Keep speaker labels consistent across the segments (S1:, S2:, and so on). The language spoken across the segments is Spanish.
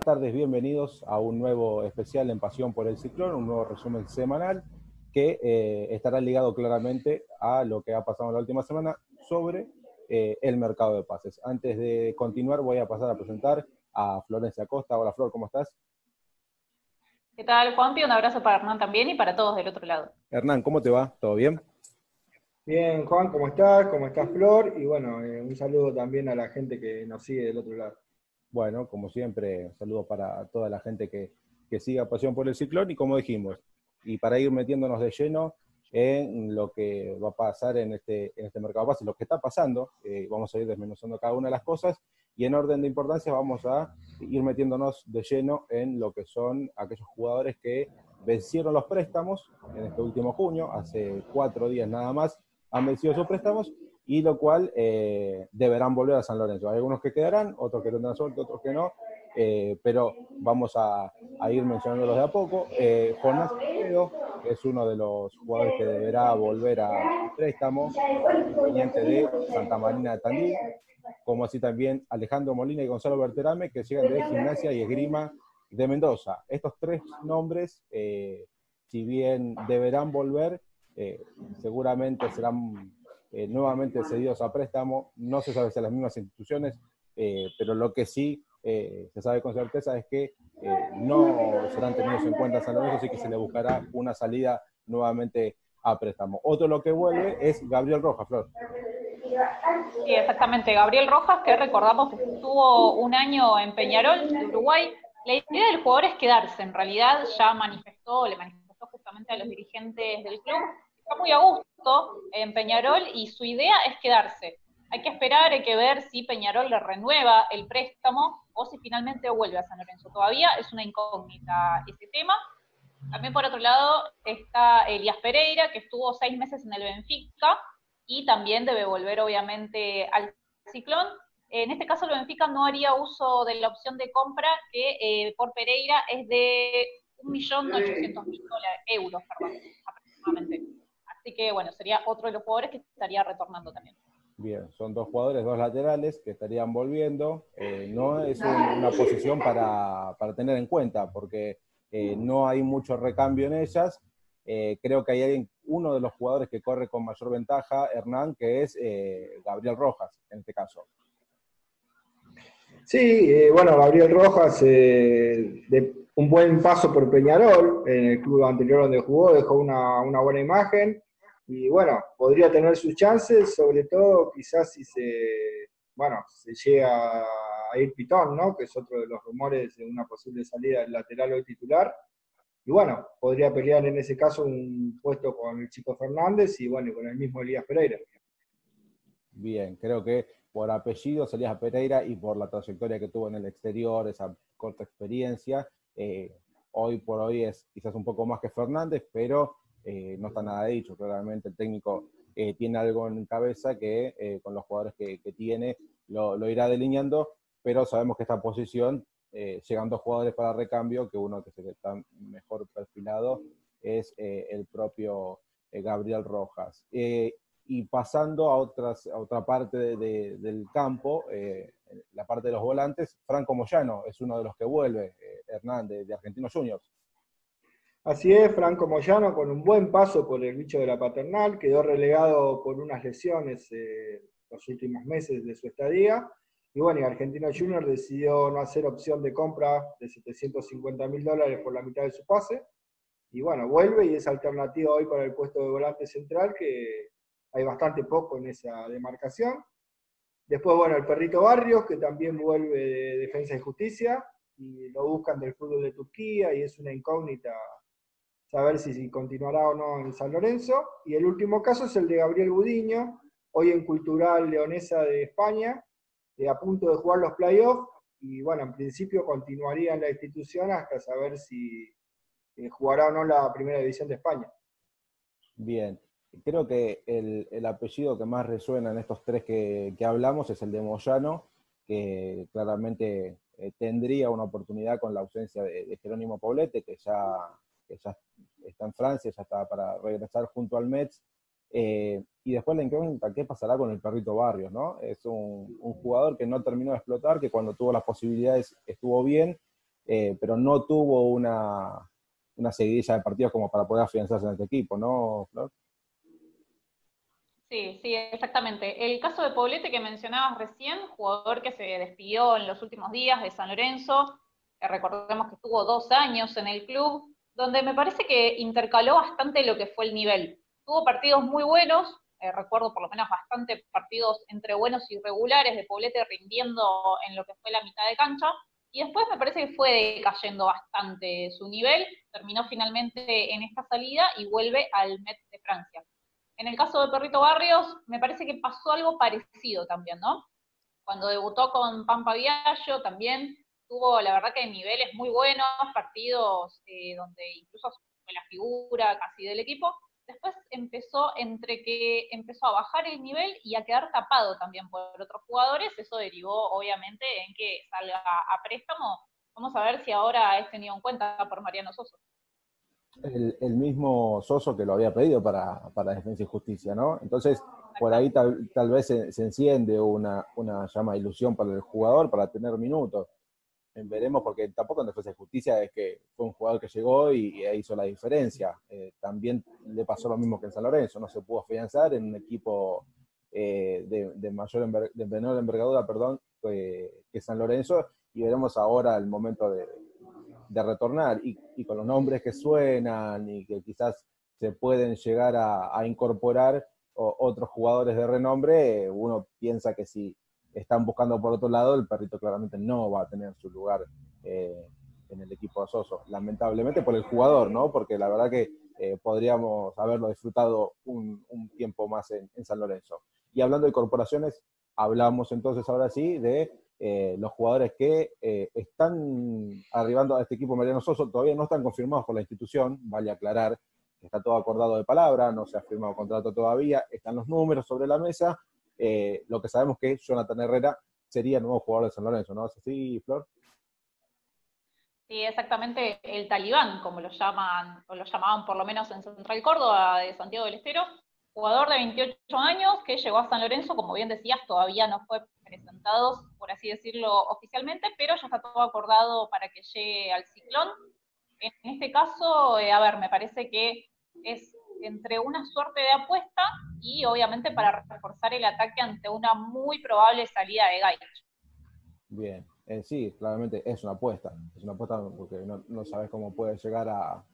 S1: buenas tardes, bienvenidos a un nuevo especial en Pasión por el Ciclón, un nuevo resumen semanal que eh, estará ligado claramente a lo que ha pasado en la última semana sobre eh, el mercado de pases. Antes de continuar voy a pasar a presentar a Florencia Costa. Hola Flor, ¿cómo estás?
S2: ¿Qué tal, Juanpi? Un abrazo para Hernán también y para todos del otro lado.
S1: Hernán, ¿cómo te va? ¿Todo bien?
S3: Bien, Juan, ¿cómo estás? ¿Cómo estás, Flor? Y bueno, eh, un saludo también a la gente que nos sigue del otro lado.
S1: Bueno, como siempre, saludo para toda la gente que, que siga Pasión por el Ciclón y como dijimos, y para ir metiéndonos de lleno en lo que va a pasar en este, en este mercado base, lo que está pasando, eh, vamos a ir desmenuzando cada una de las cosas y en orden de importancia vamos a ir metiéndonos de lleno en lo que son aquellos jugadores que vencieron los préstamos en este último junio, hace cuatro días nada más han vencido sus préstamos y lo cual eh, deberán volver a San Lorenzo. Hay algunos que quedarán, otros que tendrán suerte, otros que no, eh, pero vamos a, ir mencionándolos de a poco. Eh, Jonás es uno de los jugadores que deberá volver a préstamo, proveniente de Santa Marina de Tandil, como así también Alejandro Molina y Gonzalo Berterame, que llegan de Gimnasia y Esgrima de Mendoza. Estos tres nombres, si bien deberán volver, seguramente serán eh, nuevamente cedidos a préstamo. No se sabe si a las mismas instituciones, eh, pero lo que sí eh, se sabe con certeza es que no serán tenidos en cuenta San Lorenzo, así que se le buscará una salida nuevamente a préstamo. Otro lo que vuelve es Gabriel Rojas, Flor.
S2: Sí, exactamente. Gabriel Rojas, que recordamos que estuvo un año en Peñarol, de Uruguay. La idea del jugador es quedarse. En realidad ya manifestó, le manifestó justamente a los dirigentes del club está muy a gusto en Peñarol y su idea es quedarse. Hay que esperar, hay que ver si Peñarol le renueva el préstamo o si finalmente vuelve a San Lorenzo. Todavía es una incógnita ese tema. También por otro lado está Elías Pereira, que estuvo seis meses en el Benfica y también debe volver obviamente al Ciclón. En este caso el Benfica no haría uso de la opción de compra que eh, por Pereira es de 1.800.000 euros perdón, que bueno, sería otro de los jugadores que estaría retornando también.
S1: Bien, son dos jugadores, dos laterales que estarían volviendo. Eh, no es una posición para, tener en cuenta porque eh, no hay mucho recambio en ellas. Eh, creo que hay alguien, uno de los jugadores que corre con mayor ventaja, Hernán, que es Gabriel Rojas, en este caso.
S3: Sí, bueno, Gabriel Rojas, de un buen paso por Peñarol, en el club anterior donde jugó, dejó una, una buena imagen y bueno, podría tener sus chances, sobre todo quizás si se, bueno, se llega a ir Pitón, ¿no? Que es otro de los rumores de una posible salida del lateral o titular. Y bueno, podría pelear en ese caso un puesto con el Chico Fernández y bueno, con el mismo Elías Pereira.
S1: Bien, creo que por apellido Elías Pereira y por la trayectoria que tuvo en el exterior, esa corta experiencia, eh, hoy por hoy es quizás un poco más que Fernández, pero eh, no está nada dicho, claramente el técnico eh, tiene algo en cabeza que eh, con los jugadores que, tiene lo, irá delineando, pero sabemos que esta posición, llegan dos jugadores para recambio, que uno que está mejor perfilado es el propio Gabriel Rojas. y pasando a, otras, a otra parte del campo, la parte de los volantes, Franco Moyano es uno de los que vuelve, Hernán, de, de Argentinos Juniors.
S3: Así es, Franco Moyano con un buen paso por el bicho de la paternal, quedó relegado por unas lesiones eh, los últimos meses de su estadía. Y bueno, y Argentino Junior decidió no hacer opción de compra de 750 mil dólares por la mitad de su pase. Y bueno, vuelve y es alternativa hoy para el puesto de volante central, que hay bastante poco en esa demarcación. Después, bueno, el Perrito Barrios, que también vuelve de Defensa y Justicia, y lo buscan del fútbol de Turquía, y es una incógnita saber si, continuará o no en San Lorenzo. Y el último caso es el de Gabriel Budiño, hoy en Cultural Leonesa de España, eh, a punto de jugar los playoffs. Y bueno, en principio continuaría en la institución hasta saber si eh, jugará o no la primera división de España.
S1: Bien, creo que el, apellido que más resuena en estos tres que, hablamos es el de Moyano, que claramente eh, tendría una oportunidad con la ausencia de, de Jerónimo Poblete, que ya que ya está en Francia, ya está para regresar junto al Mets. Eh, y después la incógnita, ¿qué pasará con el perrito Barrios? ¿no? Es un, jugador que no terminó de explotar, que cuando tuvo las posibilidades estuvo bien, eh, pero no tuvo una, una seguidilla de partidos como para poder afianzarse en este equipo, ¿no, Flor?
S2: Sí, sí, exactamente. El caso de Poblete que mencionabas recién, jugador que se despidió en los últimos días de San Lorenzo, recordemos que estuvo dos años en el club, donde me parece que intercaló bastante lo que fue el nivel. Tuvo partidos muy buenos, eh, recuerdo por lo menos bastante partidos entre buenos y regulares de Poblete rindiendo en lo que fue la mitad de cancha, y después me parece que fue decayendo bastante su nivel, terminó finalmente en esta salida y vuelve al Met de Francia. En el caso de Perrito Barrios, me parece que pasó algo parecido también, ¿no? Cuando debutó con Pampa Viallo también tuvo, la verdad que niveles muy buenos, partidos eh, donde incluso fue la figura casi del equipo, después empezó entre que empezó a bajar el nivel y a quedar tapado también por otros jugadores, eso derivó obviamente en que salga a préstamo. Vamos a ver si ahora es tenido en cuenta por Mariano Soso.
S1: El, mismo Soso que lo había pedido para, Defensa y Justicia, ¿no? Entonces, por ahí tal, vez se, enciende una, una llama de ilusión para el jugador para tener minutos veremos, porque tampoco en Defensa de Justicia es que fue un jugador que llegó y, hizo la diferencia. Eh, también le pasó lo mismo que en San Lorenzo, no se pudo afianzar en un equipo eh, de, mayor de menor envergadura perdón, que San Lorenzo, y veremos ahora el momento de, retornar. Y, con los nombres que suenan y que quizás se pueden llegar a, incorporar otros jugadores de renombre, uno piensa que si están buscando por otro lado, el perrito claramente no va a tener su lugar eh, en el equipo de Soso, lamentablemente por el jugador, ¿no? Porque la verdad que eh, podríamos haberlo disfrutado un, tiempo más en, San Lorenzo. Y hablando de corporaciones, hablamos entonces ahora sí de eh, los jugadores que están arribando a este equipo Mariano Soso, todavía no están confirmados por la institución, vale aclarar que está todo acordado de palabra, no se ha firmado contrato todavía, están los números sobre la mesa, eh, lo que sabemos que Jonathan Herrera sería el nuevo jugador de San Lorenzo, ¿no es así, Flor?
S2: Sí, exactamente el talibán, como lo llaman, o lo llamaban por lo menos en Central Córdoba de Santiago del Estero, jugador de 28 años que llegó a San Lorenzo, como bien decías, todavía no fue presentado, por así decirlo, oficialmente, pero ya está todo acordado para que llegue al ciclón. En este caso, eh, a ver, me parece que es entre una suerte de apuesta y obviamente para reforzar el ataque ante una muy probable salida de Gaich.
S1: Bien, eh, sí, claramente es una apuesta, es una apuesta porque no, sabes cómo puede llegar a,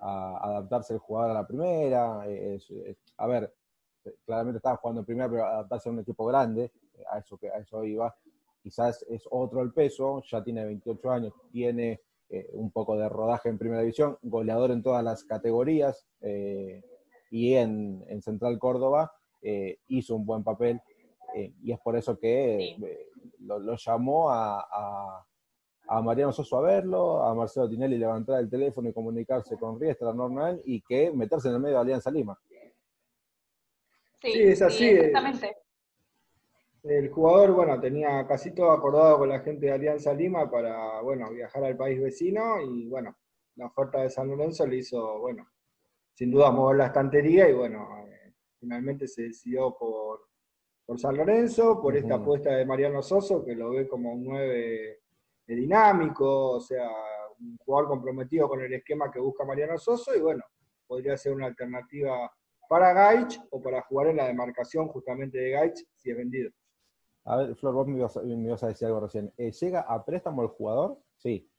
S1: adaptarse el jugador a la primera. a ver, claramente estaba jugando en primera, pero adaptarse a un equipo grande, a eso, que, a eso iba. Quizás es otro el peso, ya tiene 28 años, tiene eh, un poco de rodaje en primera división, goleador en todas las categorías. Eh, y en, Central Córdoba eh, hizo un buen papel eh, y es por eso que eh, lo, llamó a, Mariano Soso a verlo, a Marcelo Tinelli levantar el teléfono y comunicarse con Riestra Normal y que meterse en el medio de Alianza Lima.
S3: Sí, es así. exactamente. El jugador, bueno, tenía casi todo acordado con la gente de Alianza Lima para, bueno, viajar al país vecino y, bueno, la oferta de San Lorenzo le hizo, bueno, sin duda mover la estantería y bueno, eh, finalmente se decidió por, por San Lorenzo, por esta apuesta de Mariano Soso, que lo ve como un 9 dinámico, o sea, un jugador comprometido con el esquema que busca Mariano Soso y bueno, podría ser una alternativa para Gaich o para jugar en la demarcación justamente de Gaich si es vendido.
S1: A ver, Flor, vos me ibas, a decir algo recién. Eh, ¿Llega a préstamo el jugador? Sí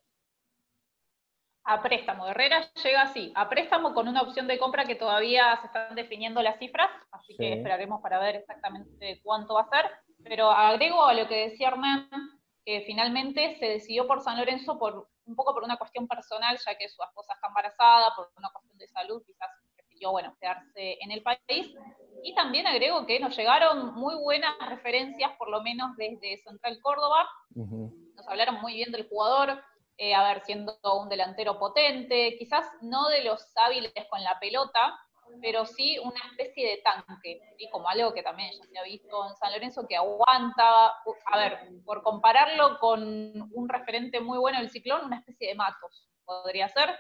S2: a préstamo. Herrera llega así, a préstamo con una opción de compra que todavía se están definiendo las cifras, así que esperaremos para ver exactamente cuánto va a ser. Pero agrego a lo que decía Hernán, que finalmente se decidió por San Lorenzo por un poco por una cuestión personal, ya que su esposa está embarazada, por una cuestión de salud, quizás prefirió, bueno, quedarse en el país. Y también agrego que nos llegaron muy buenas referencias, por lo menos desde Central Córdoba. Nos hablaron muy bien del jugador, eh, a ver, siendo un delantero potente, quizás no de los hábiles con la pelota, pero sí una especie de tanque, y como algo que también ya se ha visto en San Lorenzo, que aguanta, a ver, por compararlo con un referente muy bueno del ciclón, una especie de matos, podría ser.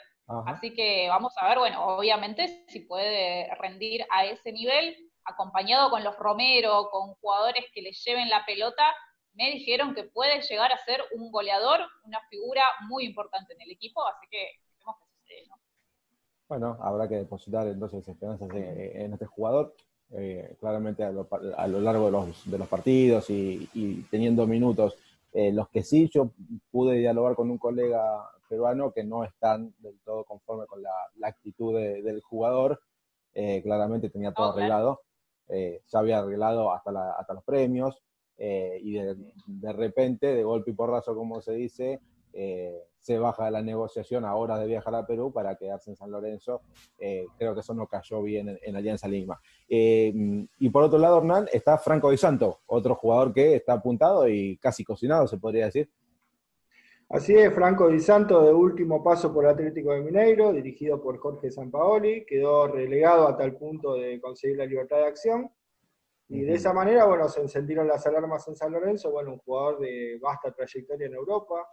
S2: Así que vamos a ver, bueno, obviamente si puede rendir a ese nivel, acompañado con los Romero, con jugadores que le lleven la pelota, me dijeron que puede llegar a ser un goleador, una figura muy importante en el equipo, así que esperemos que suceda, ¿no?
S1: Bueno, habrá que depositar entonces esperanzas en, este jugador. Eh, claramente a lo, largo de los, de los partidos y, teniendo minutos. Eh, los que sí, yo pude dialogar con un colega peruano que no están del todo conforme con la, actitud del jugador. Eh, claramente tenía todo arreglado. ya había arreglado hasta, hasta los premios. Y de, repente, de golpe y porrazo, como se dice, se baja de la negociación a horas de viajar a Perú para quedarse en San Lorenzo. Eh, creo que eso no cayó bien en, Alianza Lima. Eh, y por otro lado, Hernán, está Franco Di Santo, otro jugador que está apuntado y casi cocinado, se podría decir.
S3: Así es, Franco Di Santo de último paso por Atlético de Mineiro, dirigido por Jorge Sampaoli, quedó relegado a tal punto de conseguir la libertad de acción. Y de esa manera, bueno, se encendieron las alarmas en San Lorenzo, bueno, un jugador de vasta trayectoria en Europa,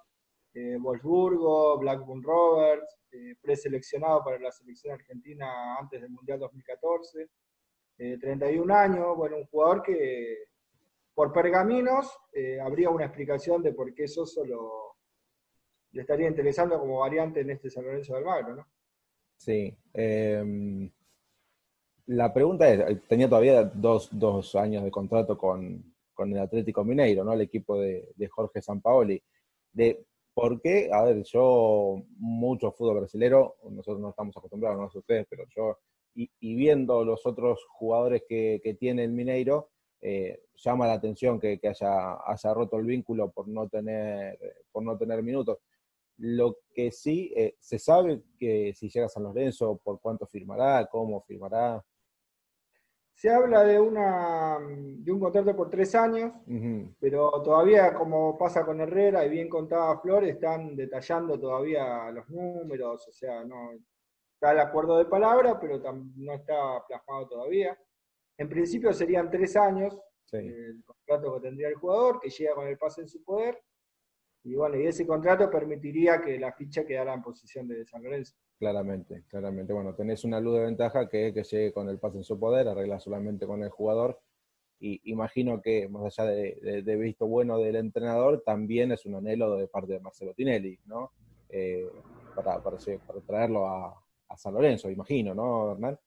S3: eh, Wolfsburgo, Blackburn Rovers, eh, preseleccionado para la selección argentina antes del Mundial 2014, 31 eh, años, bueno, un jugador que por pergaminos habría una explicación de por qué eso solo le estaría interesando como variante en este San Lorenzo del Magro, ¿no?
S1: Sí. La pregunta es, tenía todavía dos, años de contrato con, el Atlético Mineiro, ¿no? El equipo de, de Jorge Sampaoli. De, porque, a ver, yo, mucho fútbol brasilero, nosotros no estamos acostumbrados, no sé ustedes, pero yo, y, viendo los otros jugadores que, tiene el Mineiro, eh, llama la atención que, haya, haya, roto el vínculo por no tener, por no tener minutos. Lo que sí, eh, se sabe que si llega a San Lorenzo, por cuánto firmará, cómo firmará.
S3: Se habla de, una, de un contrato por tres años, pero todavía, como pasa con Herrera y bien contaba Flor, están detallando todavía los números, o sea, no está el acuerdo de palabra, pero no está plasmado todavía. En principio serían tres años el contrato que tendría el jugador, que llega con el pase en su poder, y bueno, y ese contrato permitiría que la ficha quedara en posición de San Lorenzo.
S1: Claramente, claramente. Bueno, tenés una luz de ventaja que es que llegue con el pase en su poder, arregla solamente con el jugador. Y imagino que, más allá de, visto bueno del entrenador, también es un anhelo de parte de Marcelo Tinelli, ¿no? Eh, para, para, traerlo a, a, San Lorenzo, imagino, ¿no, Hernán?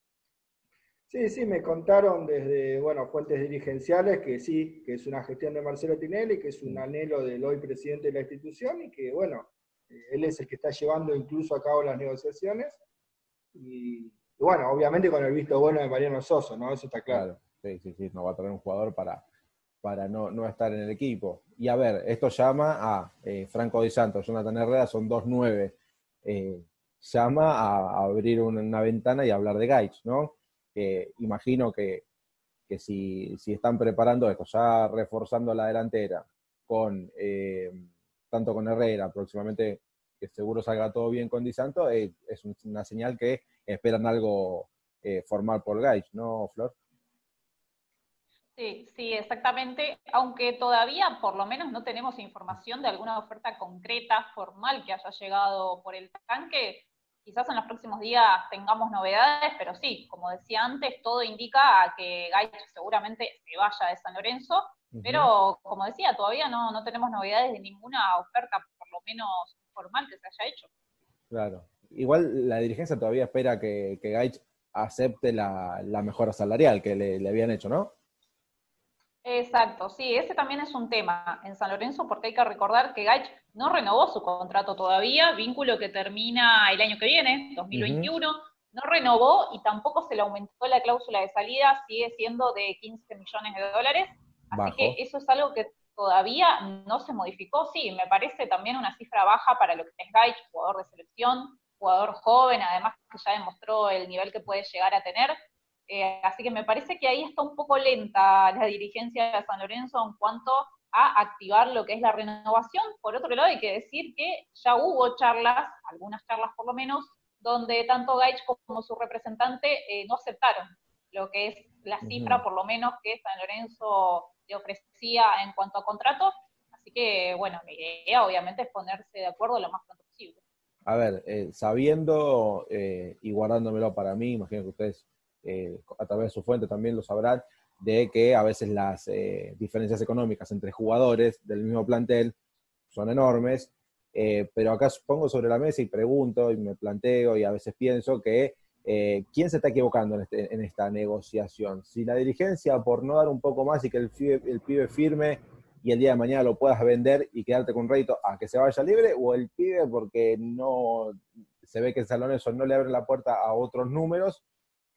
S3: Sí, sí, me contaron desde, bueno, fuentes dirigenciales que sí, que es una gestión de Marcelo Tinelli, que es un anhelo del hoy presidente de la institución y que, bueno, él es el que está llevando incluso a cabo las negociaciones. Y, bueno, obviamente con el visto bueno de Mariano Soso, ¿no? Eso está claro.
S1: Sí, sí, sí, no va a traer un jugador para, para no, estar en el equipo. Y a ver, esto llama a eh, Franco Di Santos, Jonathan Herrera, son dos nueve. Eh, llama a, abrir una, ventana y hablar de Gaich, ¿no? imagino que, si, están preparando esto, ya reforzando la delantera, con eh, tanto con Herrera, próximamente que seguro salga todo bien con Di Santo, eh, es una señal que esperan algo eh, formal por Gaich, ¿no, Flor?
S2: Sí, sí, exactamente. Aunque todavía, por lo menos, no tenemos información de alguna oferta concreta, formal, que haya llegado por el tanque, Quizás en los próximos días tengamos novedades, pero sí, como decía antes, todo indica a que Gaich seguramente se vaya de San Lorenzo, pero como decía, todavía no, no tenemos novedades de ninguna oferta, por lo menos formal, que se haya hecho.
S1: Claro. Igual la dirigencia todavía espera que, que Gaich acepte la, mejora salarial que le, le habían hecho, ¿no?
S2: Exacto, sí, ese también es un tema. En San Lorenzo porque hay que recordar que Gaich no renovó su contrato todavía, vínculo que termina el año que viene, 2021, no renovó y tampoco se le aumentó la cláusula de salida, sigue siendo de 15 millones de dólares, así que eso es algo que todavía no se modificó, sí, me parece también una cifra baja para lo que es Gaich, jugador de selección, jugador joven, además que ya demostró el nivel que puede llegar a tener, eh, así que me parece que ahí está un poco lenta la dirigencia de San Lorenzo en cuanto a activar lo que es la renovación. Por otro lado, hay que decir que ya hubo charlas, algunas charlas por lo menos, donde tanto Gaich como su representante eh, no aceptaron lo que es la cifra, por lo menos, que San Lorenzo le ofrecía en cuanto a contrato. Así que, bueno, mi idea obviamente es ponerse de acuerdo lo más pronto posible.
S1: A ver, eh, sabiendo y guardándomelo para mí, imagino que ustedes eh, a través de su fuente también lo sabrán, de que a veces las eh, diferencias económicas entre jugadores del mismo plantel son enormes, eh, pero acá pongo sobre la mesa y pregunto y me planteo y a veces pienso que eh, ¿quién se está equivocando en, este, en, esta negociación? Si la dirigencia, por no dar un poco más y que el el pibe firme y el día de mañana lo puedas vender y quedarte con rédito a que se vaya libre, o el pibe porque no se ve que el San eso no le abre la puerta a otros números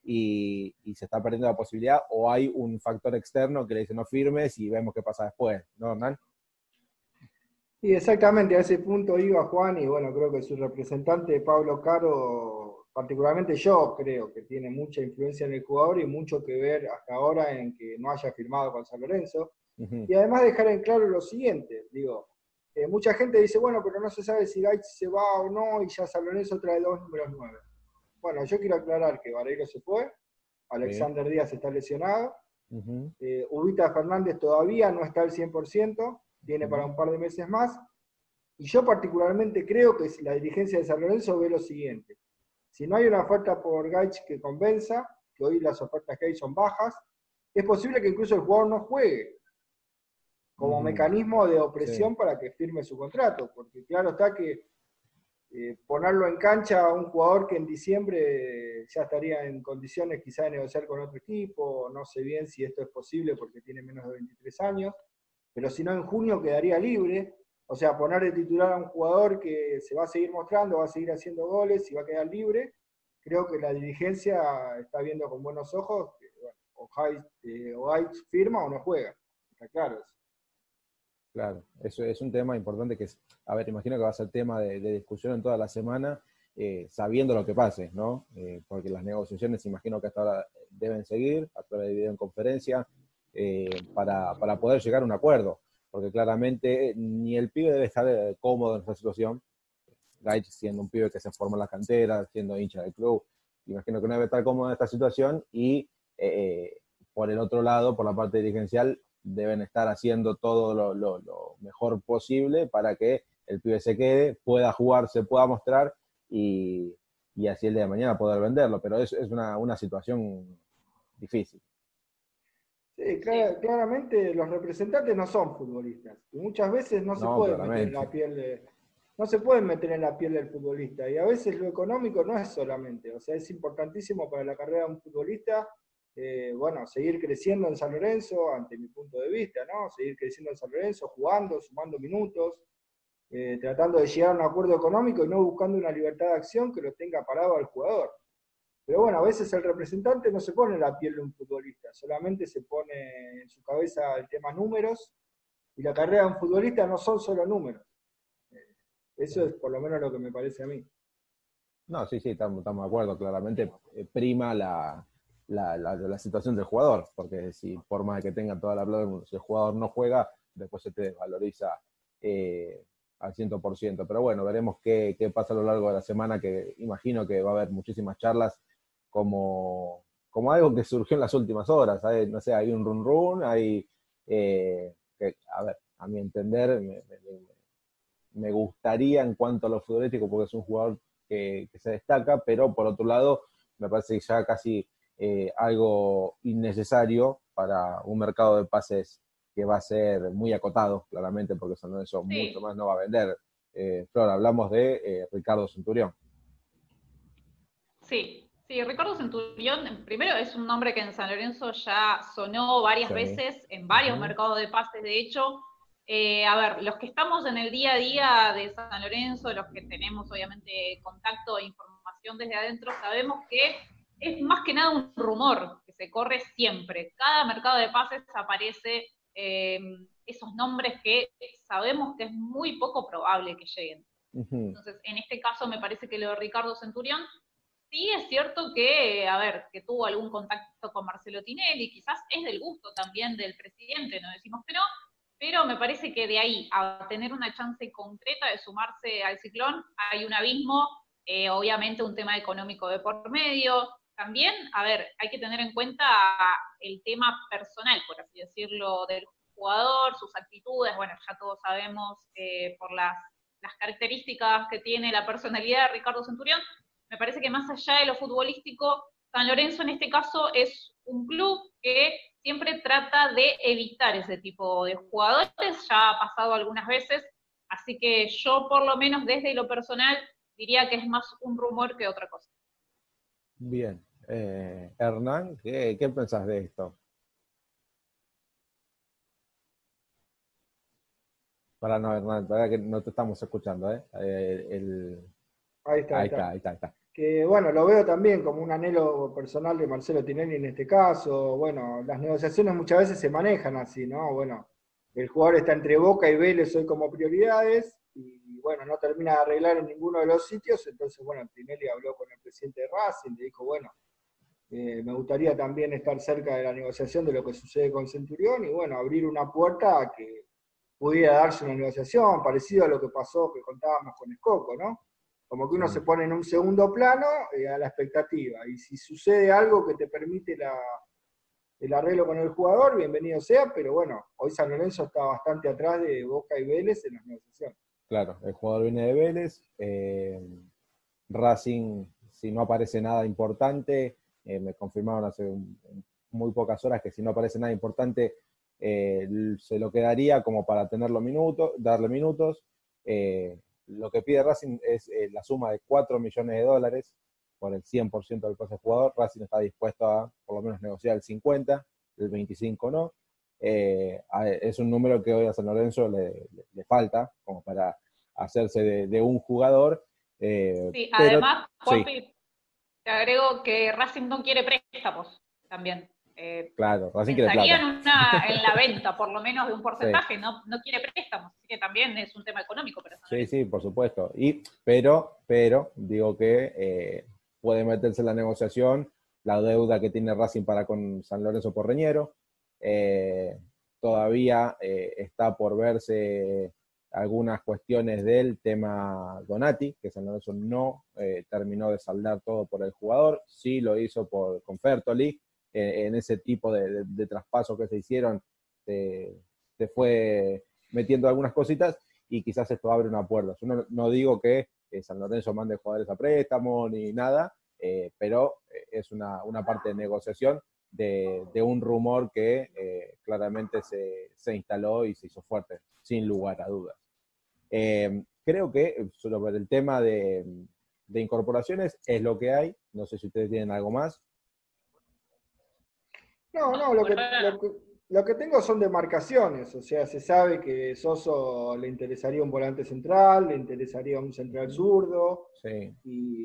S1: y, se está perdiendo la posibilidad, o hay un factor externo que le dice no firmes y vemos qué pasa después, ¿no, Hernán?
S3: Sí, exactamente, a ese punto iba Juan y bueno, creo que su representante Pablo Caro, particularmente yo creo que tiene mucha influencia en el jugador y mucho que ver hasta ahora en que no haya firmado con San Lorenzo. Y además dejar en claro lo siguiente, digo, eh, mucha gente dice, bueno, pero no se sabe si Gaitz se va o no y ya San Lorenzo trae dos números nueve. Bueno, yo quiero aclarar que Vareiro se fue, Alexander Díaz está lesionado, eh, Ubita Fernández todavía no está al 100%, viene para un par de meses más, y yo particularmente creo que la dirigencia de San Lorenzo ve lo siguiente, si no hay una oferta por Gaich que convenza, que hoy las ofertas que hay son bajas, es posible que incluso el jugador no juegue como mecanismo de opresión para que firme su contrato, porque claro está que eh, ponerlo en cancha a un jugador que en diciembre ya estaría en condiciones quizá de negociar con otro equipo, no sé bien si esto es posible porque tiene menos de 23 años, pero si no en junio quedaría libre, o sea, poner de titular a un jugador que se va a seguir mostrando, va a seguir haciendo goles y va a quedar libre, creo que la dirigencia está viendo con buenos ojos que o Height eh, firma o no juega, está claro eso.
S1: Claro, eso es un tema importante que es, a ver, imagino que va a ser tema de, discusión en toda la semana, eh, sabiendo lo que pase, ¿no? Eh, porque las negociaciones, imagino que hasta ahora deben seguir, a través de videoconferencia, eh, para, para poder llegar a un acuerdo, porque claramente ni el pibe debe estar cómodo en esta situación, Gaich siendo un pibe que se forma en la cantera, siendo hincha del club, imagino que no debe estar cómodo en esta situación y por el otro lado, por la parte dirigencial, deben estar haciendo todo lo, mejor posible para que el pibe se quede, pueda jugar, se pueda mostrar y, así el día de mañana poder venderlo. Pero es, es una, situación difícil.
S3: Sí, claramente los representantes no son futbolistas y muchas veces no se pueden meter en la piel no se pueden meter en la piel del futbolista y a veces lo económico no es solamente, o sea, es importantísimo para la carrera de un futbolista eh, bueno, seguir creciendo en San Lorenzo, ante mi punto de vista, ¿no? Seguir creciendo en San Lorenzo, jugando, sumando minutos, eh, tratando de llegar a un acuerdo económico y no buscando una libertad de acción que lo tenga parado al jugador. Pero bueno, a veces el representante no se pone la piel de un futbolista, solamente se pone en su cabeza el tema números, y la carrera de un futbolista no son solo números. Eh, eso es por lo menos lo que me parece a mí.
S1: No, sí, sí, estamos de acuerdo, claramente prima la, la, la, situación del jugador, porque si por más que tenga toda la plata, si el jugador no juega, después se te desvaloriza eh, al 100%. Pero bueno, veremos qué, qué, pasa a lo largo de la semana, que imagino que va a haber muchísimas charlas como, como algo que surgió en las últimas horas. No sé, hay un run run, hay, eh, a ver, a mi entender, me, me, gustaría en cuanto a lo futbolístico, porque es un jugador que, que se destaca, pero por otro lado, me parece que ya casi eh, algo innecesario para un mercado de pases que va a ser muy acotado, claramente, porque San Lorenzo mucho más no va a vender. Eh, Flor, hablamos de eh, Ricardo Centurión.
S2: Sí, sí, Ricardo Centurión, primero es un nombre que en San Lorenzo ya sonó varias veces en varios mercados de pases, de hecho. a ver, los que estamos en el día a día de San Lorenzo, los que tenemos obviamente contacto e información desde adentro, sabemos que es más que nada un rumor que se corre siempre. Cada mercado de pases aparece eh, esos nombres que sabemos que es muy poco probable que lleguen. Entonces, en este caso me parece que lo de Ricardo Centurión, sí es cierto que, a ver, que tuvo algún contacto con Marcelo Tinelli, quizás es del gusto también del presidente, no decimos que no, pero me parece que de ahí a tener una chance concreta de sumarse al ciclón hay un abismo, eh, obviamente un tema económico de por medio, también, a ver, hay que tener en cuenta el tema personal, por así decirlo, del jugador, sus actitudes, bueno, ya todos sabemos eh, por las, características que tiene la personalidad de Ricardo Centurión, me parece que más allá de lo futbolístico, San Lorenzo en este caso es un club que siempre trata de evitar ese tipo de jugadores, ya ha pasado algunas veces, así que yo por lo menos desde lo personal diría que es más un rumor que otra cosa.
S1: Bien. Eh, Hernán, ¿qué, ¿qué pensás de esto? Para no, Hernán, para que no te estamos escuchando, ¿eh?
S3: ahí, está, ahí, está, ahí está, Que bueno, lo veo también como un anhelo personal de Marcelo Tinelli en este caso. Bueno, las negociaciones muchas veces se manejan así, ¿no? Bueno, el jugador está entre Boca y Vélez hoy como prioridades bueno, no termina de arreglar en ninguno de los sitios, entonces bueno, Tinelli habló con el presidente de Racing, le dijo, bueno, eh, me gustaría también estar cerca de la negociación de lo que sucede con Centurión y bueno, abrir una puerta a que pudiera darse una negociación, parecido a lo que pasó, que contábamos con Escoco, ¿no? Como que uno se pone en un segundo plano eh, a la expectativa. Y si sucede algo que te permite el arreglo con el jugador, bienvenido sea, pero bueno, hoy San Lorenzo está bastante atrás de Boca y Vélez en las negociaciones.
S1: Claro, el jugador viene de Vélez. Eh, Racing, si no aparece nada importante, eh, me confirmaron hace muy pocas horas que si no aparece nada importante, eh, se lo quedaría como para tenerlo minutos, darle minutos. Lo que pide Racing es la suma de 4 millones de dólares por el 100% del pase jugador. Racing está dispuesto a por lo menos negociar el 50, el 25 no. Es un número que hoy a San Lorenzo le, falta como para hacerse de, un jugador.
S2: sí, además, te agrego que Racing no quiere préstamos también.
S1: Eh, claro, Racing quiere
S2: plata. Una, en la venta, por lo menos, de un porcentaje, no, no quiere préstamos, así que también es un tema económico. Pero
S1: sí, sí, por supuesto. Y, pero, pero, digo que eh, puede meterse en la negociación la deuda que tiene Racing para con San Lorenzo Porreñero. Eh, todavía eh, está por verse algunas cuestiones del tema Donati, que San Lorenzo no eh, terminó de saldar todo por el jugador, sí lo hizo por, con Fertoli, eh, en ese tipo de, traspasos que se hicieron, se, fue metiendo algunas cositas y quizás esto abre una puerta. Yo no, digo que eh, San Lorenzo mande jugadores a préstamo ni nada, pero es una, parte de negociación de, un rumor que claramente se, se instaló y se hizo fuerte, sin lugar a dudas. Eh, creo que sobre el tema de, incorporaciones es lo que hay. No sé si ustedes tienen algo más.
S3: No, no, lo que, lo que, tengo son demarcaciones. O sea, se sabe que Soso le interesaría un volante central, le interesaría un central zurdo.
S1: Sí,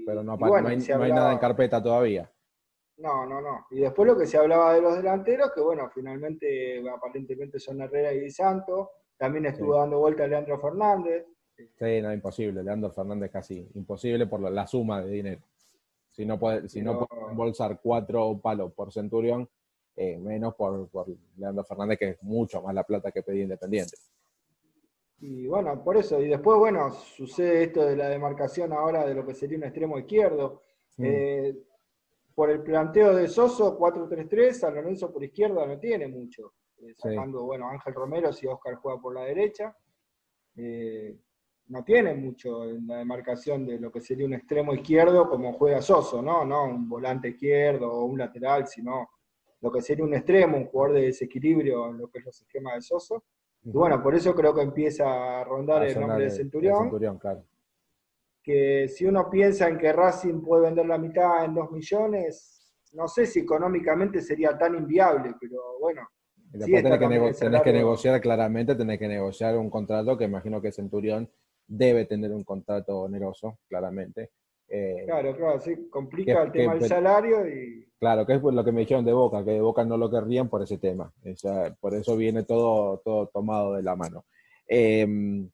S1: pero no, hay, nada en carpeta todavía.
S3: No, no, no. Y después lo que se hablaba de los delanteros, que bueno, finalmente aparentemente son Herrera y Di Santo. También estuvo dando vuelta a Leandro Fernández.
S1: Sí, no, imposible. Leandro Fernández casi imposible por la, suma de dinero. Si no puede, si no puede embolsar cuatro palos por Centurión, eh, menos por, Leandro Fernández, que es mucho más la plata que pedía Independiente.
S3: Y bueno, por eso. Y después, bueno, sucede esto de la demarcación ahora de lo que sería un extremo izquierdo. Mm. Eh, por el planteo de Soso, 4-3-3, San Lorenzo por izquierda no tiene mucho. Eh, sacando, bueno, Ángel Romero si Oscar juega por la derecha. Eh, no tiene mucho en la demarcación de lo que sería un extremo izquierdo como juega Soso, ¿no? No un volante izquierdo o un lateral, sino lo que sería un extremo, un jugador de desequilibrio en lo que es los esquemas de Soso. Y bueno, por eso creo que empieza a rondar el nombre de Centurión. Centurión claro. Que si uno piensa en que Racing puede vender la mitad en dos millones, no sé si económicamente sería tan inviable, pero bueno,
S1: después tenés, que, negociar claramente, tenés que negociar un contrato que imagino que Centurión debe tener un contrato oneroso, claramente.
S3: Eh, claro, claro, sí, complica el tema del salario y...
S1: Claro, que es lo que me dijeron de Boca, que de Boca no lo querrían por ese tema. por eso viene todo, todo tomado de la mano. Em,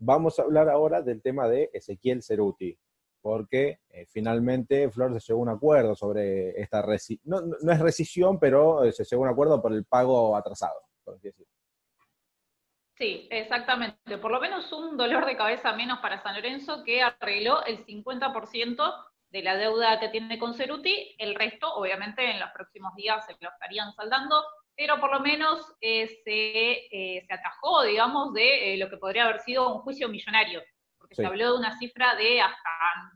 S1: vamos a hablar ahora del tema de Ezequiel Ceruti porque eh, finalmente Flor se llegó a un acuerdo sobre esta no, no, es rescisión, pero eh, se llegó a un acuerdo por el pago atrasado, por así decirlo.
S2: Sí, exactamente. Por lo menos un dolor de cabeza menos para San Lorenzo que arregló el 50% de la deuda que tiene con Ceruti. El resto, obviamente, en los próximos días se lo estarían saldando, pero por lo menos eh, se, se, atajó, digamos, de lo que podría haber sido un juicio millonario se habló de una cifra de hasta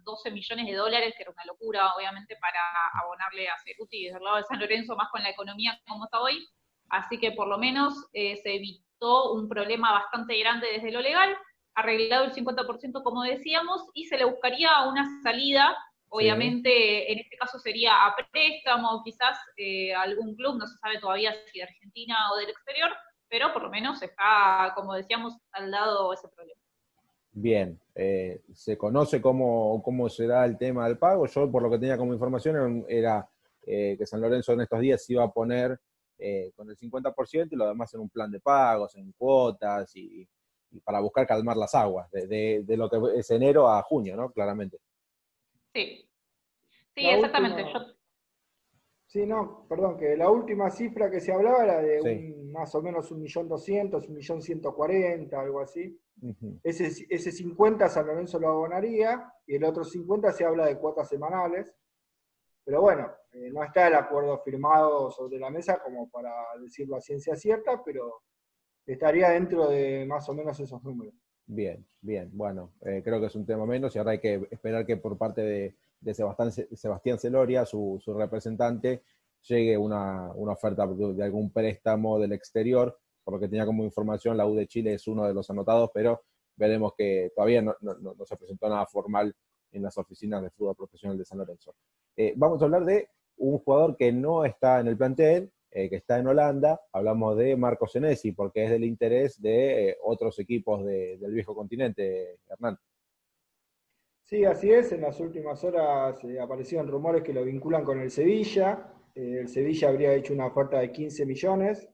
S2: 12 millones de dólares, que era una locura, obviamente, para abonarle a Ceruti desde el lado de San Lorenzo, más con la economía como está hoy. así que por lo menos eh, se evitó un problema bastante grande desde lo legal, arreglado el 50% como decíamos, y se le buscaría una salida, obviamente en este caso sería a préstamo, quizás eh, algún club, no se sabe todavía si de Argentina o del exterior, pero por lo menos está, como decíamos, al lado ese problema.
S1: Bien, eh, ¿se conoce cómo, cómo será el tema del pago? Yo, por lo que tenía como información, era eh, que San Lorenzo en estos días se iba a poner eh, con el 50% y lo demás en un plan de pagos, en cuotas y, para buscar calmar las aguas, de, lo que es enero a junio, ¿no? Claramente.
S2: Sí, sí, exactamente.
S3: Sí, no, perdón, que la última cifra que se hablaba era de un, más o menos un millón doscientos, un millón ciento cuarenta, algo así. ese, ese 50 San Lorenzo lo abonaría y el otro 50 se habla de cuotas semanales. Pero bueno, eh, no está el acuerdo firmado sobre la mesa como para decirlo a ciencia cierta, pero estaría dentro de más o menos esos números.
S1: Bien, bien, bueno, eh, creo que es un tema menos y ahora hay que esperar que por parte de, Sebastián, Sebastián Celoria, su, representante, llegue una, oferta de algún préstamo del exterior, por lo que tenía como información, la U de Chile es uno de los anotados, pero veremos que todavía no, se presentó nada formal en las oficinas de fútbol profesional de San Lorenzo. Eh, vamos a hablar de un jugador que no está en el plantel, eh, que está en Holanda, hablamos de Marco Senesi, porque es del interés de eh, otros equipos del viejo continente, Hernán.
S3: Sí, así es. En las últimas horas eh, aparecieron rumores que lo vinculan con el Sevilla. Eh, el Sevilla habría hecho una oferta de 15 millones,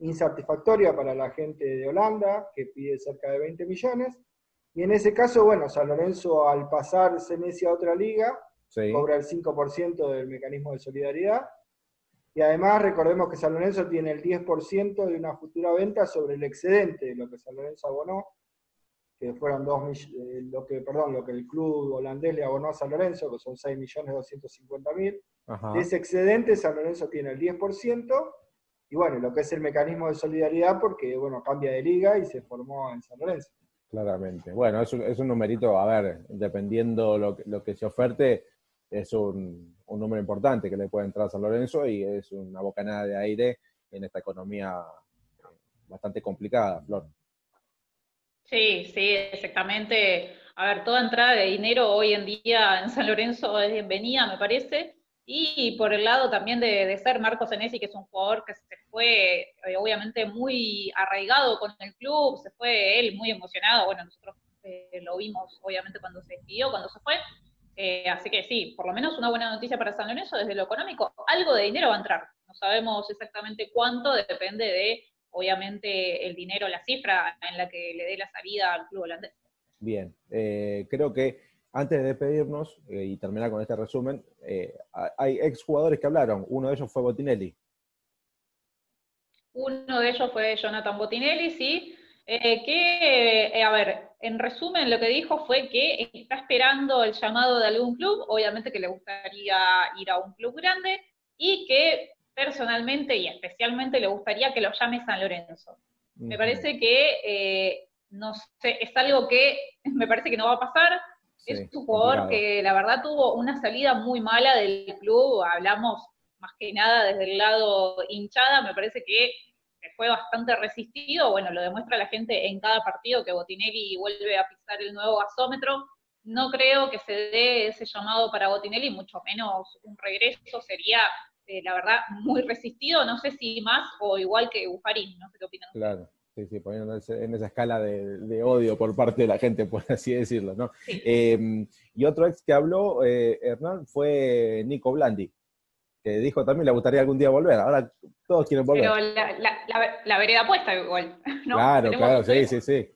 S3: insatisfactoria para la gente de Holanda, que pide cerca de 20 millones. Y en ese caso, bueno, San Lorenzo al pasar Senesi a otra liga, cobra el 5% del mecanismo de solidaridad. Y además recordemos que San Lorenzo tiene el 10% de una futura venta sobre el excedente de lo que San Lorenzo abonó que fueron dos eh, lo que, perdón, lo que el club holandés le abonó a San Lorenzo, que son 6.250.000. De ese excedente, San Lorenzo tiene el 10%, y bueno, lo que es el mecanismo de solidaridad, porque bueno, cambia de liga y se formó en San Lorenzo.
S1: Claramente. Bueno, es un, es un numerito, a ver, dependiendo lo que se oferte, es un, un número importante que le puede entrar a San Lorenzo y es una bocanada de aire en esta economía eh, bastante complicada, Flor.
S2: Sí, sí, exactamente. A ver, toda entrada de dinero hoy en día en San Lorenzo es bienvenida, me parece. Y por el lado también de, ser Marcos Senesi, que es un jugador que se fue eh, obviamente muy arraigado con el club, se fue él muy emocionado. Bueno, nosotros eh, lo vimos obviamente cuando se despidió, cuando se fue. Eh, así que sí, por lo menos una buena noticia para San Lorenzo desde lo económico. Algo de dinero va a entrar. No sabemos exactamente cuánto, depende de obviamente el dinero, la cifra en la que le dé la salida al club holandés.
S1: Bien, eh, creo que antes de despedirnos eh, y terminar con este resumen, hay exjugadores que hablaron, uno de ellos fue Botinelli.
S2: Uno de ellos fue Jonathan Botinelli, sí, que, a ver, en resumen lo que dijo fue que está esperando el llamado de algún club, obviamente que le gustaría ir a un club grande, y que personalmente y especialmente le gustaría que lo llame San Lorenzo. Me parece que, eh, no sé, es algo que me parece que no va a pasar. es un jugador que la verdad tuvo una salida muy mala del club, hablamos más que nada desde el lado hinchada, me parece que fue bastante resistido, bueno, lo demuestra la gente en cada partido que Botinelli vuelve a pisar el nuevo gasómetro. No creo que se dé ese llamado para Botinelli, mucho menos un regreso sería eh, la verdad, muy resistido, no sé si más o igual que Bufarín, no sé qué opinan.
S1: Claro, sí, sí, poniendo en esa escala de, odio por parte de la gente, por así decirlo, ¿no? Em, y otro ex que habló, eh, Hernán, fue Nico Blandi, que dijo también le gustaría algún día volver. Ahora todos quieren volver.
S2: Pero la, la, la, vereda puesta igual,
S1: ¿no? Claro, claro, sí, sí, sí.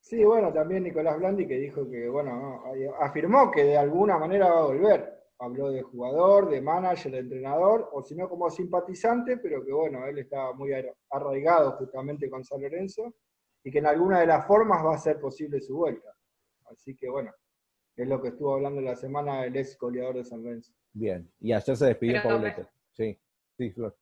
S3: Sí, bueno, también Nicolás Blandi que dijo que, bueno, afirmó que de alguna manera va a volver habló de jugador, de manager, de entrenador, o si no como simpatizante, pero que bueno, él está muy arraigado justamente con San Lorenzo y que en alguna de las formas va a ser posible su vuelta. Así que bueno, es lo que estuvo hablando la semana el ex goleador de San Lorenzo.
S1: Bien, y ayer se despidió Paulete. Sí, sí, Flor.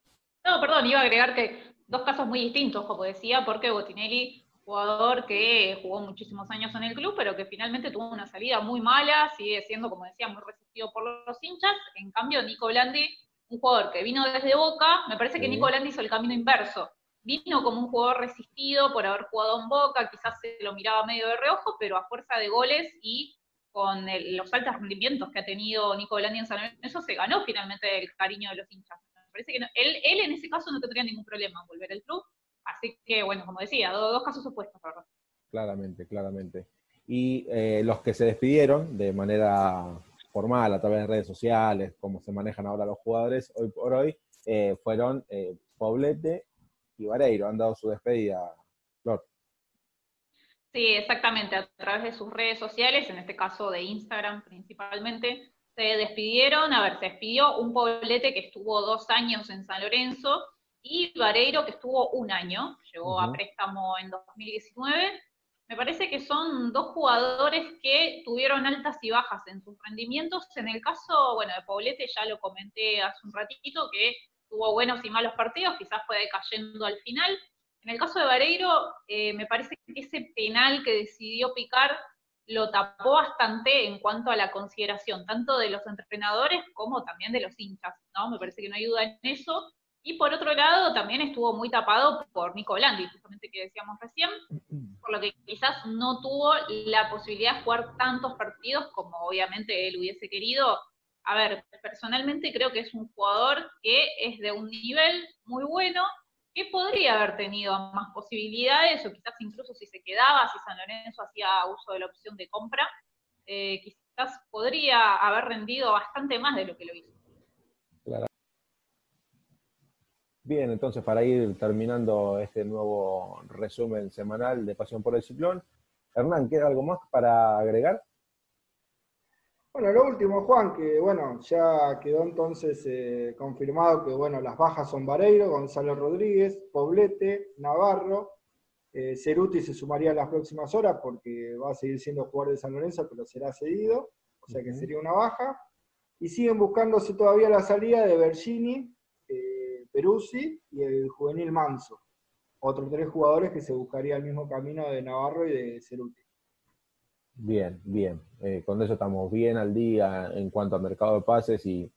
S2: No, perdón, iba a agregar que dos casos muy distintos, como decía, porque Botinelli jugador que jugó muchísimos años en el club, pero que finalmente tuvo una salida muy mala, sigue siendo, como decía, muy resistido por los hinchas. En cambio, Nico Blandi, un jugador que vino desde Boca, me parece que Nico Landi hizo el camino inverso. Vino como un jugador resistido por haber jugado en Boca, quizás se lo miraba medio de reojo, pero a fuerza de goles y con los altos rendimientos que ha tenido Nico Landi en San Lorenzo, se ganó finalmente el cariño de los hinchas. Me parece que él, él en ese caso no tendría ningún problema en volver al club. Así que, bueno, como decía, dos, casos opuestos, ¿verdad?
S1: Claramente, claramente. Y eh, los que se despidieron de manera formal a través de redes sociales, como se manejan ahora los jugadores hoy por hoy, eh, fueron eh, Poblete y Vareiro, han dado su despedida, Flor.
S2: Sí, exactamente, a través de sus redes sociales, en este caso de Instagram principalmente, se despidieron, a ver, se despidió un Poblete que estuvo dos años en San Lorenzo y Vareiro que estuvo un año, llegó a préstamo en 2019 me parece que son dos jugadores que tuvieron altas y bajas en sus rendimientos. En el caso, bueno, de Poblete ya lo comenté hace un ratito, que tuvo buenos y malos partidos, quizás fue cayendo al final. En el caso de Vareiro, eh, me parece que ese penal que decidió picar lo tapó bastante en cuanto a la consideración, tanto de los entrenadores como también de los hinchas, ¿no? Me parece que no hay duda en eso. Y por otro lado, también estuvo muy tapado por Nico Landi, justamente que decíamos recién, por lo que quizás no tuvo la posibilidad de jugar tantos partidos como obviamente él hubiese querido. A ver, personalmente creo que es un jugador que es de un nivel muy bueno, que podría haber tenido más posibilidades, o quizás incluso si se quedaba, si San Lorenzo hacía uso de la opción de compra, eh, quizás podría haber rendido bastante más de lo que lo hizo.
S1: Bien, entonces para ir terminando este nuevo resumen semanal de Pasión por el Ciclón, Hernán, ¿queda algo más para agregar?
S3: Bueno, lo último, Juan, que bueno, ya quedó entonces eh, confirmado que bueno, las bajas son Vareiro, Gonzalo Rodríguez, Poblete, Navarro, eh, Ceruti se sumaría en las próximas horas porque va a seguir siendo jugador de San Lorenzo, pero será cedido, o sea que sería una baja. Y siguen buscándose todavía la salida de Bergini, Peruzzi y el juvenil Manso. Otros tres jugadores que se buscaría el mismo camino de Navarro y de Ceruti.
S1: Bien, bien. Eh, con eso estamos bien al día en cuanto al mercado de pases y,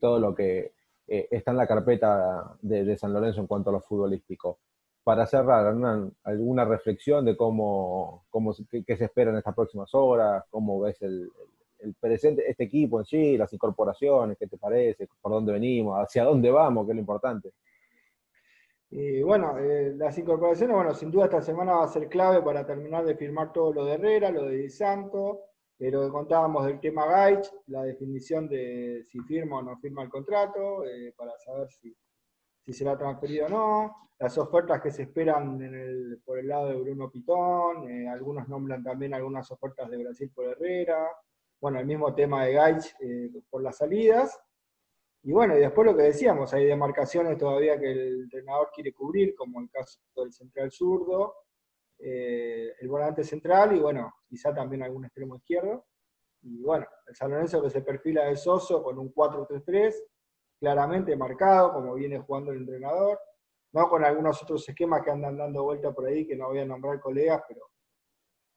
S1: todo lo que eh, está en la carpeta de, San Lorenzo en cuanto a lo futbolístico. Para cerrar, ¿alguna reflexión de cómo, cómo qué, se espera en estas próximas horas? ¿Cómo ves el, el presente, este equipo en sí, las incorporaciones, ¿qué te parece? ¿Por dónde venimos? ¿Hacia dónde vamos? ¿Qué es lo importante?
S3: Y bueno, eh, las incorporaciones, bueno, sin duda esta semana va a ser clave para terminar de firmar todo lo de Herrera, lo de Di Santo, eh, lo que contábamos del tema Gaich, la definición de si firma o no firma el contrato, eh, para saber si, si será transferido o no, las ofertas que se esperan por el lado de Bruno Pitón, algunos nombran también algunas ofertas de Brasil por Herrera, bueno, el mismo tema de Gaich eh, por las salidas. Y bueno, y después lo que decíamos, hay demarcaciones todavía que el entrenador quiere cubrir, como el caso del central zurdo, eh, el volante central y bueno, quizá también algún extremo izquierdo. Y bueno, el San Lorenzo que se perfila de Soso con un 4-3-3, claramente marcado, como viene jugando el entrenador, no con algunos otros esquemas que andan dando vuelta por ahí, que no voy a nombrar colegas, pero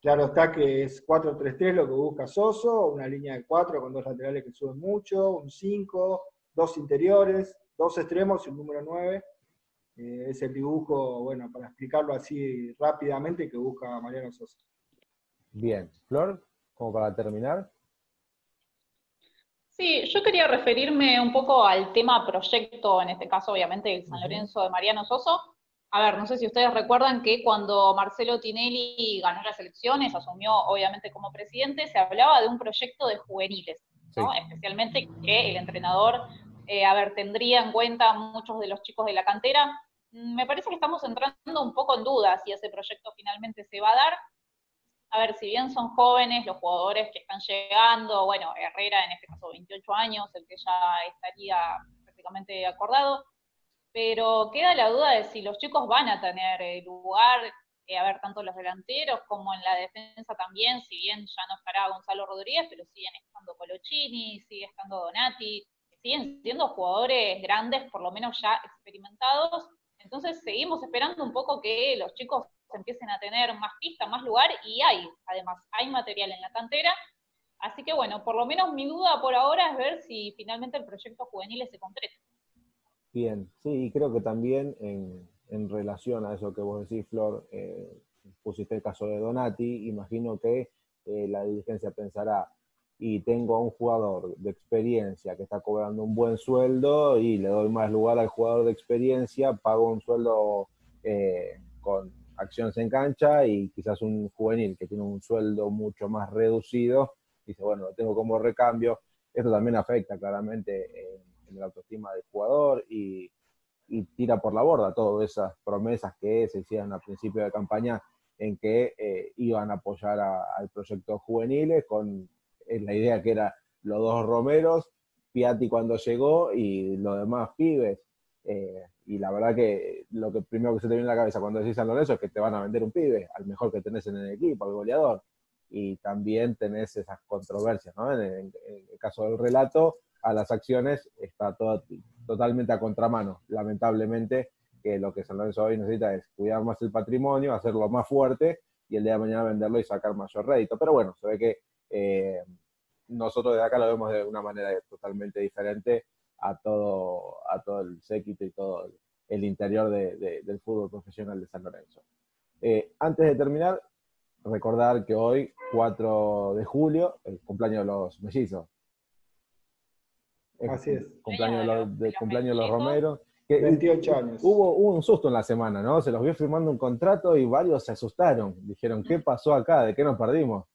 S3: Claro está que es 4-3-3 lo que busca Soso, una línea de 4 con dos laterales que suben mucho, un 5, dos interiores, dos extremos y un número 9. Eh, es el dibujo, bueno, para explicarlo así rápidamente, que busca Mariano Sosa.
S1: Bien, Flor, como para terminar.
S2: Sí, yo quería referirme un poco al tema proyecto, en este caso obviamente el San Lorenzo de Mariano Soso, a ver, no sé si ustedes recuerdan que cuando Marcelo Tinelli ganó las elecciones, asumió obviamente como presidente, se hablaba de un proyecto de juveniles, ¿no? especialmente que el entrenador, eh, a ver, tendría en cuenta muchos de los chicos de la cantera. Me parece que estamos entrando un poco en duda si ese proyecto finalmente se va a dar. A ver, si bien son jóvenes los jugadores que están llegando, bueno, Herrera en este caso 28 años, el que ya estaría prácticamente acordado, pero queda la duda de si los chicos van a tener eh, lugar, eh, a ver, tanto los delanteros como en la defensa también, si bien ya no estará Gonzalo Rodríguez, pero siguen estando Colochini, sigue estando Donati, siguen siendo jugadores grandes, por lo menos ya experimentados. Entonces seguimos esperando un poco que los chicos empiecen a tener más pista, más lugar, y hay, además, hay material en la cantera. Así que bueno, por lo menos mi duda por ahora es ver si finalmente el proyecto juvenil se concreta.
S1: Bien, sí, y creo que también en, relación a eso que vos decís, Flor, eh, pusiste el caso de Donati, imagino que eh, la dirigencia pensará, y tengo a un jugador de experiencia que está cobrando un buen sueldo y le doy más lugar al jugador de experiencia, pago un sueldo eh, con acciones en cancha y quizás un juvenil que tiene un sueldo mucho más reducido, dice, bueno, lo tengo como recambio. Esto también afecta claramente en, la autoestima del jugador y, tira por la borda todas esas promesas que se hicieron al principio de campaña en que eh, iban a apoyar al proyecto juveniles con eh, la idea que era los dos Romeros, Piatti cuando llegó y los demás pibes. Eh, y la verdad que lo que primero que se te viene a la cabeza cuando decís San Lorenzo es que te van a vender un pibe, al mejor que tenés en el equipo, al goleador. Y también tenés esas controversias, ¿no? En el, caso del relato, a las acciones está todo, totalmente a contramano, lamentablemente, que lo que San Lorenzo hoy necesita es cuidar más el patrimonio, hacerlo más fuerte y el día de mañana venderlo y sacar mayor rédito. Pero bueno, se ve que eh, nosotros de acá lo vemos de una manera totalmente diferente a todo, a todo el séquito y todo el interior del fútbol profesional de San Lorenzo. Eh, antes de terminar, recordar que hoy, 4 de julio, el cumpleaños de los mellizos.
S3: Así es.
S1: Cumpleaños de los, cumpleaños de los Romeros.
S3: Que 28 años.
S1: Hubo, un susto en la semana, ¿no? Se los vio firmando un contrato y varios se asustaron. Dijeron, ¿qué pasó acá? ¿De qué nos perdimos?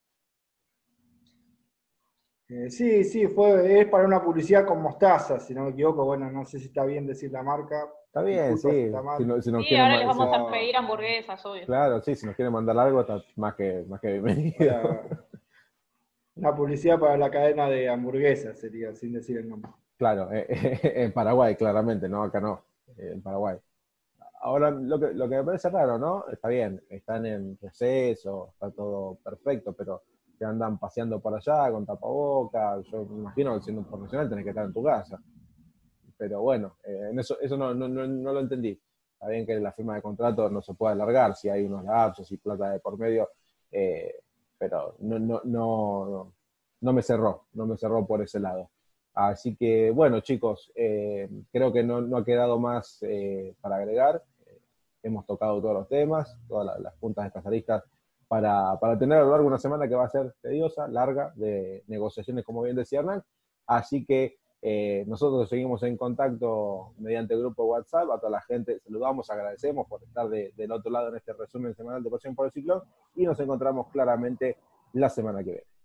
S3: Eh, sí, sí, fue, es para una publicidad con mostaza, si no me equivoco. Bueno, no sé si está bien decir la marca.
S1: Está bien, sí.
S2: Si sí, ahora les vamos a pedir hamburguesas, obvio.
S1: Claro, sí, si nos quieren mandar algo, está más que, más que bienvenido.
S3: Una publicidad para la cadena de hamburguesas sería, sin decir el nombre.
S1: Claro, eh, en Paraguay, claramente, ¿no? Acá no, en Paraguay. Ahora, lo que, lo que me parece raro, ¿no? Está bien, están en receso, está todo perfecto, pero que andan paseando por allá con tapabocas. Yo me imagino que siendo un profesional tenés que estar en tu casa. Pero bueno, eh, en eso, eso no, no, no, lo entendí. Está bien que la firma de contrato no se puede alargar si hay unos lapsos y plata de por medio, eh, pero no, no, no, no me cerró, no me cerró por ese lado. Así que bueno, chicos, eh, creo que no, no, ha quedado más para agregar. hemos tocado todos los temas, todas las, puntas especialistas para, para tener a lo largo de una semana que va a ser tediosa, larga, de negociaciones, como bien decía Hernán. Así que eh, nosotros seguimos en contacto mediante el grupo WhatsApp. A toda la gente saludamos, agradecemos por estar del otro lado en este resumen semanal de Pasión por el Ciclón y nos encontramos claramente la semana que viene.